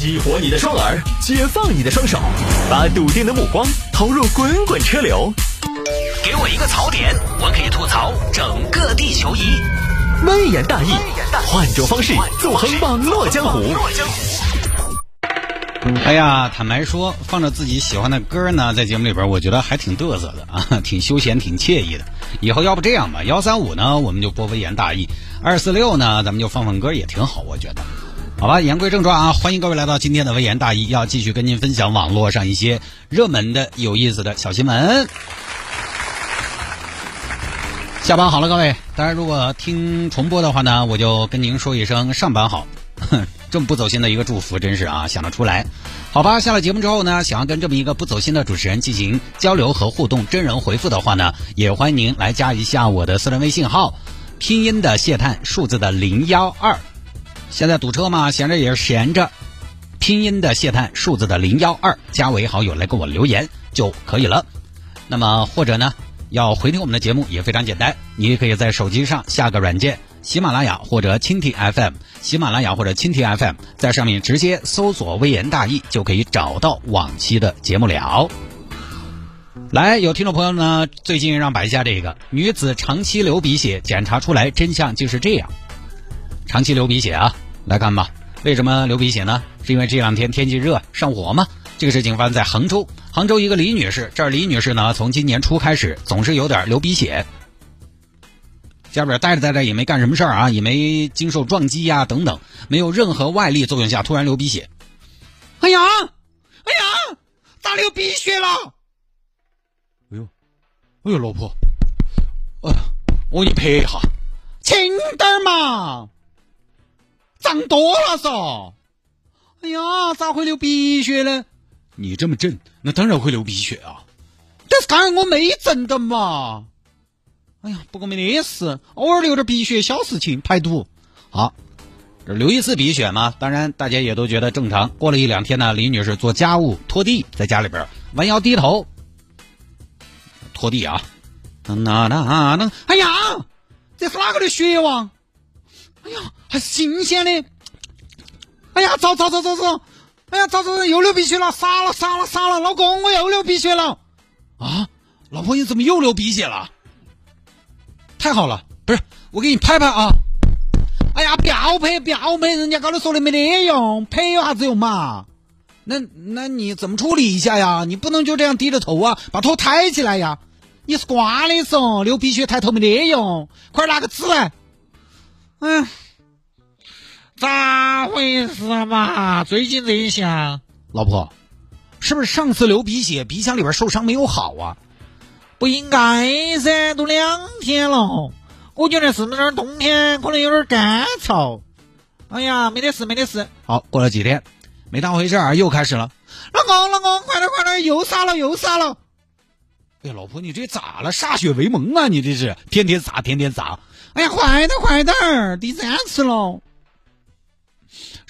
激活你的双耳，解放你的双手，把笃定的目光投入滚滚车流。给我一个槽点，我可以吐槽整个地球仪。微言大义，换种方式纵横网络江湖。哎呀，坦白说，放着自己喜欢的歌呢，在节目里边，我觉得还挺嘚瑟的啊，挺休闲，挺惬意的。以后要不这样吧，幺三五呢，我们就播微言大义；二四六呢，咱们就放放歌，也挺好，我觉得。好吧，言归正传啊，欢迎各位来到今天的微言大义，要继续跟您分享网络上一些热门的、有意思的小新闻。下班好了，各位。当然，如果听重播的话呢，我就跟您说一声上班好。哼，这么不走心的一个祝福，真是啊，想得出来。好吧，下了节目之后呢，想要跟这么一个不走心的主持人进行交流和互动，真人回复的话呢，也欢迎您来加一下我的私人微信号，拼音的谢探，数字的零幺二。现在堵车嘛，闲着也是闲着，拼音的谢探，数字的零幺二，加为好友来给我留言就可以了。那么或者呢？要回听我们的节目也非常简单，你也可以在手机上下个软件，喜马拉雅或者蜻蜓 FM，喜马拉雅或者蜻蜓 FM，在上面直接搜索“微言大义”就可以找到往期的节目了。来，有听众朋友呢，最近让摆一下这个女子长期流鼻血，检查出来真相就是这样。长期流鼻血啊，来看吧，为什么流鼻血呢？是因为这两天天气热上火吗？这个事情发生在杭州，杭州一个李女士，这儿李女士呢，从今年初开始总是有点流鼻血，家里边待着待着也没干什么事儿啊，也没经受撞击呀等等，没有任何外力作用下突然流鼻血。哎呀，哎呀，咋流鼻血了？哎呦，哎呦，老婆，哎，我给你拍一下，轻点嘛，胀多了嗦。哎呀，咋会流鼻血呢？你这么震，那当然会流鼻血啊！但是刚才我没震的嘛。哎呀，不过没得事，偶尔流点鼻血小事情，排毒。好，这流一次鼻血嘛，当然大家也都觉得正常。过了一两天呢，李女士做家务拖地，在家里边弯腰低头拖地啊，那那那那，哎呀，这是哪个的血哇？哎呀，还新鲜的。哎呀，走走走走走！哎呀，走走走又流鼻血了，傻了傻了傻了！老公，我又流鼻血了啊！老婆，你怎么又流鼻血了？太好了，不是我给你拍拍啊！哎呀，不要拍不要拍，人家刚才说的没得用，拍有啥子用嘛？那那你怎么处理一下呀？你不能就这样低着头啊，把头抬起来呀！你是瓜的嗦，流鼻血抬头没得用，快拿个纸来！哎。咋回事嘛？最近这一下，老婆，是不是上次流鼻血，鼻腔里边受伤没有好啊？不应该噻，都两天了，我觉得是不是冬天可能有点干燥？哎呀，没得事，没得事。好，过了几天，没当回事儿，又开始了。老公，老公，快点，快点，又撒了，又撒了。哎呀，老婆，你这咋了？歃血为盟啊！你这是天天撒，天天撒。哎呀，快点，快点，第三次了。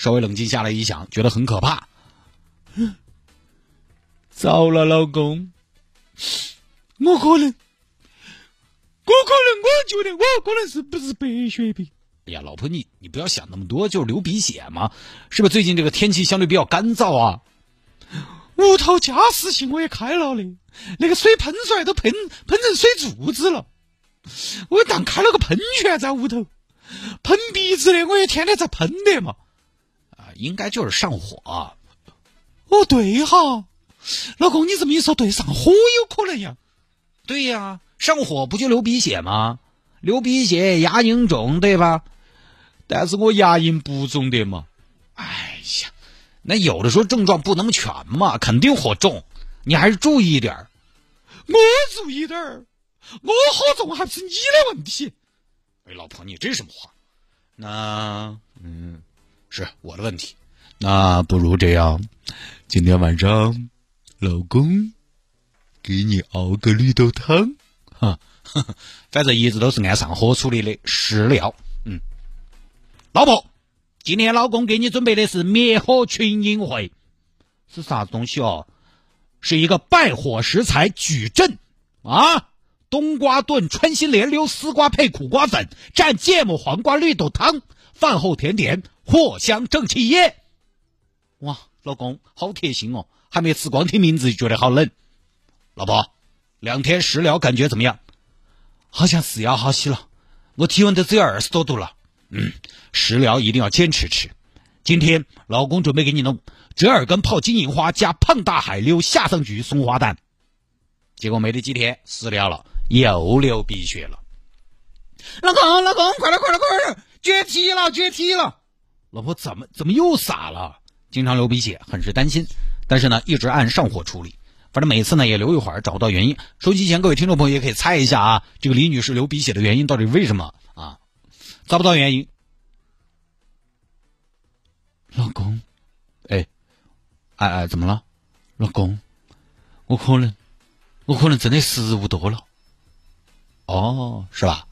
稍微冷静下来一想，觉得很可怕。糟了，老公，我可能，我可能，我觉得我可能是不是白血病？哎呀，老婆，你你不要想那么多，就是流鼻血嘛，是不是？最近这个天气相对比较干燥啊。屋头加湿器我也开了的，那个水喷出来都喷喷成水柱子了。我当开了个喷泉在屋头，喷鼻子的，我也天天在喷的嘛。应该就是上火，哦对哈，老公你这么一说对，上火有可能呀，对呀，上火不就流鼻血吗？流鼻血牙龈肿对吧？但是我牙龈不肿的嘛，哎呀，那有的时候症状不能全嘛，肯定火重，你还是注意一点我注意点儿，我火重还不是你的问题？哎，老婆你这什么话？那嗯。是我的问题，那不如这样，今天晚上，老公给你熬个绿豆汤，哈，反正一直都是按上火处理的，食疗。嗯，老婆，今天老公给你准备的是灭火群英会，是啥子东西哦？是一个败火食材矩阵啊，冬瓜炖穿心莲溜丝瓜配苦瓜粉，蘸芥末黄瓜绿豆汤，饭后甜点。藿香正气液，哇，老公好贴心哦，还没吃光听名字就觉得好冷。老婆，两天食疗感觉怎么样？好像是要好些了，我体温都只有二十多度了。嗯，食疗一定要坚持吃。今天老公准备给你弄折耳根泡金银花加胖大海溜夏桑菊松花蛋。结果没得几天，食疗了，又流鼻血了。老公，老公，快点，快点，快点，绝体了，绝体了！老婆怎么怎么又傻了？经常流鼻血，很是担心，但是呢，一直按上火处理。反正每次呢也流一会儿，找不到原因。收机前各位听众朋友也可以猜一下啊，这个李女士流鼻血的原因到底为什么啊？找不到原因。老公，哎，哎哎，怎么了？老公，我可能，我可能真的食物多了。哦，是吧？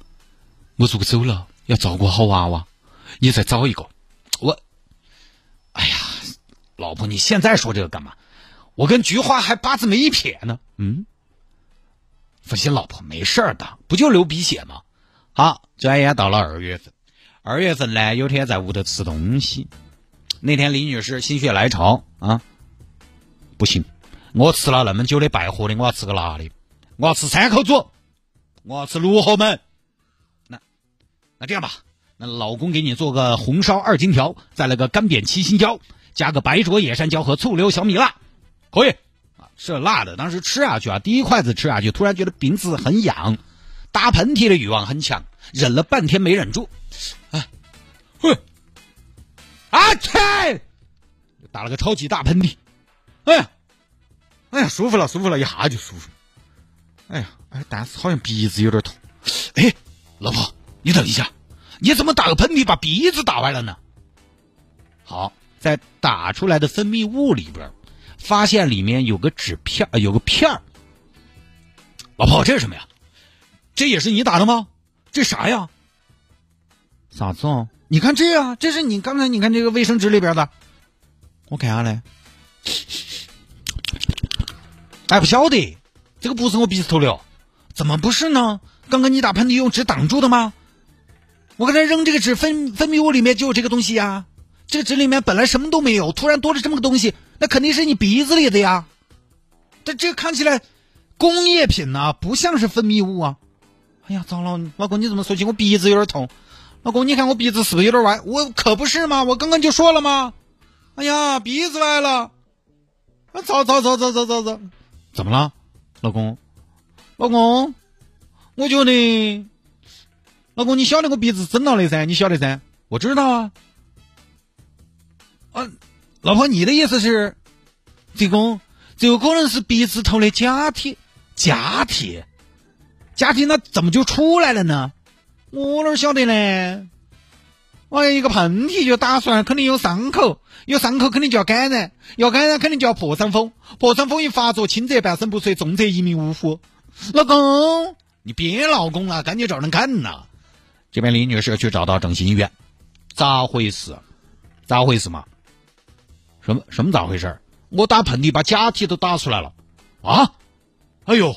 我如果走了，要照顾好娃娃，你再找一个。我，哎呀，老婆，你现在说这个干嘛？我跟菊花还八字没一撇呢。嗯，放心，老婆没事的，不就流鼻血吗？好，转眼到了二月份。二月份呢，有天在屋头吃东西，那天李女士心血来潮啊，不行，我吃了那么久的败货的，我要吃个辣的，我要吃三口煮，我要吃鹿河门。那那这样吧，那老公给你做个红烧二荆条，再来个干煸七星椒，加个白灼野山椒和醋溜小米辣。可以。啊，吃了辣。的，当时吃下去啊，第一筷子吃下去，突然觉得鼻子很痒，打喷嚏的欲望很强，忍了半天没忍住，啊，哼，啊切，打了个超级大喷嚏，哎呀，哎呀，舒服了，舒服了，一下就舒服，哎呀，哎，但是好像鼻子有点痛，哎，老婆，你等一下，你怎么打个喷嚏把鼻子打歪了呢？好，在打出来的分泌物里边。发现里面有个纸片有个片儿。老婆，这是什么呀？这也是你打的吗？这啥呀？啥子哦？你看这啊，这是你刚才你看这个卫生纸里边的。我看下来。哎，不晓得，这个不是我鼻子头的。怎么不是呢？刚刚你打喷嚏用纸挡住的吗？我刚才扔这个纸分分泌物里面就有这个东西呀。这个纸里面本来什么都没有，突然多了这么个东西。那肯定是你鼻子里的呀，这这看起来工业品呐，不像是分泌物啊！哎呀，糟了，老公你怎么说起我鼻子有点痛？老公，你看我鼻子是不是有点歪？我可不是嘛，我刚刚就说了吗？哎呀，鼻子歪了！啊，糟糟糟糟糟糟糟！怎么了，老公？老公，我觉得，老公你晓得我鼻子整了的噻，你晓得噻？我知道啊。啊。老婆，你的意思是，这个这有可能是鼻子头的假体，假体，假体那怎么就出来了呢？我哪晓得呢？哎，一个喷嚏就打出来，肯定有伤口，有伤口肯定就要感染，要感染肯定就要破伤风，破伤风一发作，轻则半身不遂，重则一命呜呼。老公，你别老公了，赶紧找人干呐！这边李女士去找到整形医院，咋回事？咋回事嘛？什么什么咋回事？我打喷嚏把假体都打出来了，啊！哎呦，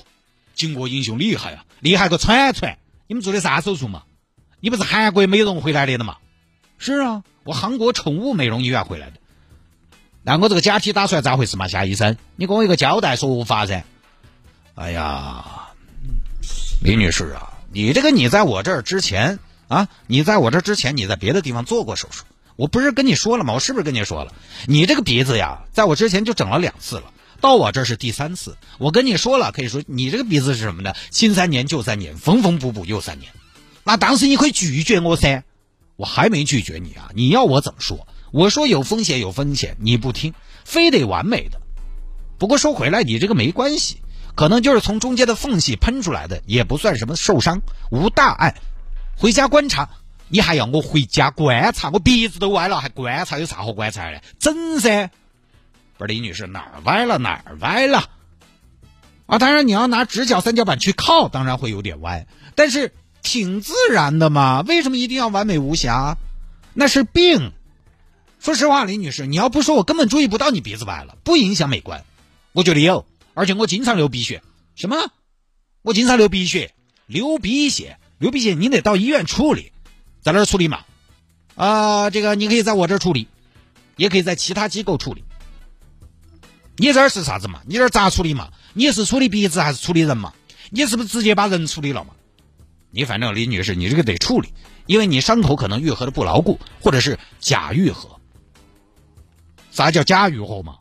巾帼英雄厉害啊，厉害个铲铲！你们做的啥手术嘛？你不是韩国美容回来的的嘛？是啊，我韩国宠物美容医院回来的。那我这个假体打出来咋回事嘛？夏医生，你给我一个交代说法噻。哎呀，李女士啊，你这个你在我这儿之前啊，你在我这儿之前你在别的地方做过手术。我不是跟你说了吗？我是不是跟你说了？你这个鼻子呀，在我之前就整了两次了，到我这是第三次。我跟你说了，可以说你这个鼻子是什么呢？新三年旧三年，缝缝补补又三年。那当时你可以拒绝我噻，我还没拒绝你啊！你要我怎么说？我说有风险有风险，你不听，非得完美的。不过说回来，你这个没关系，可能就是从中间的缝隙喷出来的，也不算什么受伤，无大碍。回家观察。你还要我回家观察？我鼻子都歪了，还观察有啥好观察的？整噻！不是李女士哪儿歪了哪儿歪了？啊，当然你要拿直角三角板去靠，当然会有点歪，但是挺自然的嘛。为什么一定要完美无瑕？那是病。说实话，李女士，你要不说我根本注意不到你鼻子歪了，不影响美观。我觉得有，而且我经常流鼻血。什么？我经常流鼻血？流鼻血？流鼻血你得到医院处理。在那儿处理嘛？啊，这个你可以在我这儿处理，也可以在其他机构处理。你这儿是啥子嘛？你这儿咋处理嘛？你是处理鼻子还是处理人嘛？你是不是直接把人处理了嘛？你反正李女士，你这个得处理，因为你伤口可能愈合的不牢固，或者是假愈合。啥叫假愈合嘛？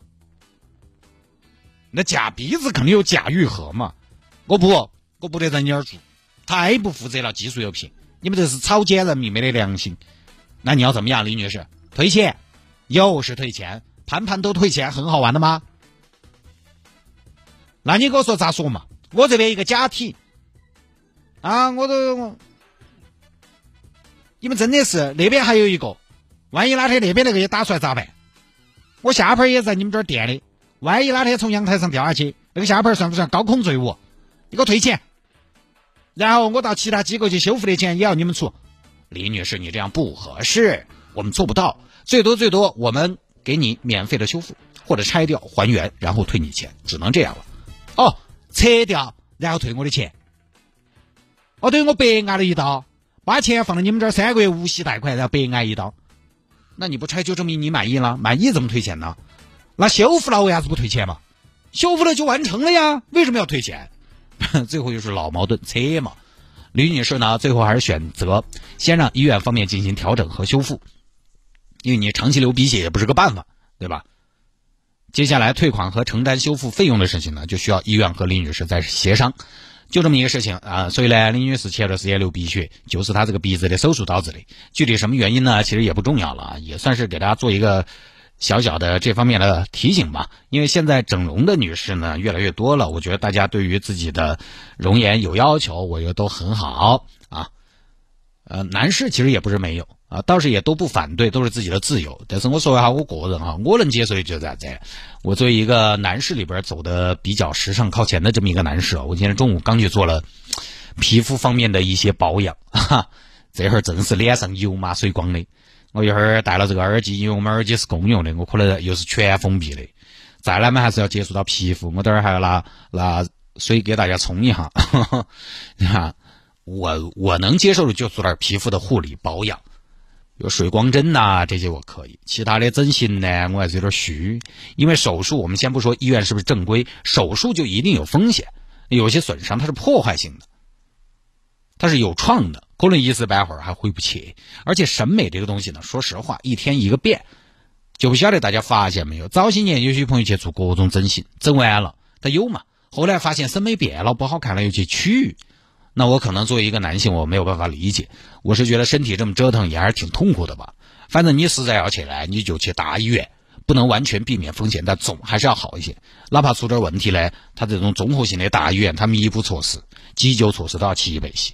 那假鼻子肯定有假愈合嘛？我不，我不得在你那儿做，太不负责了，技术有品，你们这是草菅人命，没得良心。那你要怎么样，李女士？退钱？又是退钱？盘盘都退钱，很好玩的吗？那你给我说咋说嘛？我这边一个假体啊，我都，你们真的是那边还有一个，万一哪天那边那个也打出来咋办？我下盘也在你们这儿垫的，万一哪天从阳台上掉下去，那个下盘算不算高空坠物？你给我退钱，然后我到其他机构去修复的钱也要你们出。李女士，你这样不合适，我们做不到，最多最多我们给你免费的修复，或者拆掉还原，然后退你钱，只能这样了。哦，拆掉然后退我的钱。哦，对我白挨了一刀，把钱放到你们这儿三个月无息贷款，然后白挨一刀。那你不拆就证明你满意了，满意怎么退钱呢？那修复了为啥子不退钱嘛？修复了就完成了呀，为什么要退钱？最后又是老矛盾，拆嘛。吕女士呢，最后还是选择先让医院方面进行调整和修复，因为你长期流鼻血也不是个办法，对吧？接下来退款和承担修复费用的事情呢，就需要医院和李女士再协商，就这么一个事情啊。所以呢，李女士前段时间流鼻血，就是她这个鼻子的手术导致的。具体什么原因呢？其实也不重要了，也算是给大家做一个小小的这方面的提醒吧。因为现在整容的女士呢越来越多了，我觉得大家对于自己的容颜有要求，我觉得都很好啊。呃，男士其实也不是没有。啊，倒是也都不反对，都是自己的自由。但是我说一下我个人哈，我能接受的就是啥子？我作为一个男士里边走的比较时尚靠前的这么一个男士啊，我今天中午刚去做了皮肤方面的一些保养，哈，这会儿正是脸上油麻水光的。我一会儿戴了这个耳机，因为我们耳机是公用的，我可能又是全封闭的。再来嘛，还是要接触到皮肤，我等会儿还要拿拿水给大家冲一下。你看，我我能接受的就做点皮肤的护理保养。有水光针呐，这些我可以。其他的整形呢，我还是有点虚。因为手术，我们先不说医院是不是正规，手术就一定有风险。有些损伤它是破坏性的，它是有创的，可能一时半会儿还回不去。而且审美这个东西呢，说实话，一天一个变，就不晓得大家发现没有？早些年有些朋友去做各种整形，整完了他有嘛，后来发现审美变了，不好看了又去取。那我可能作为一个男性，我没有办法理解。我是觉得身体这么折腾也还是挺痛苦的吧。反正你实在要去呢，你就去大医院，不能完全避免风险，但总还是要好一些。哪怕出点问题呢，他这种综合性的大医院，他弥补措施、急救措施都要齐备些。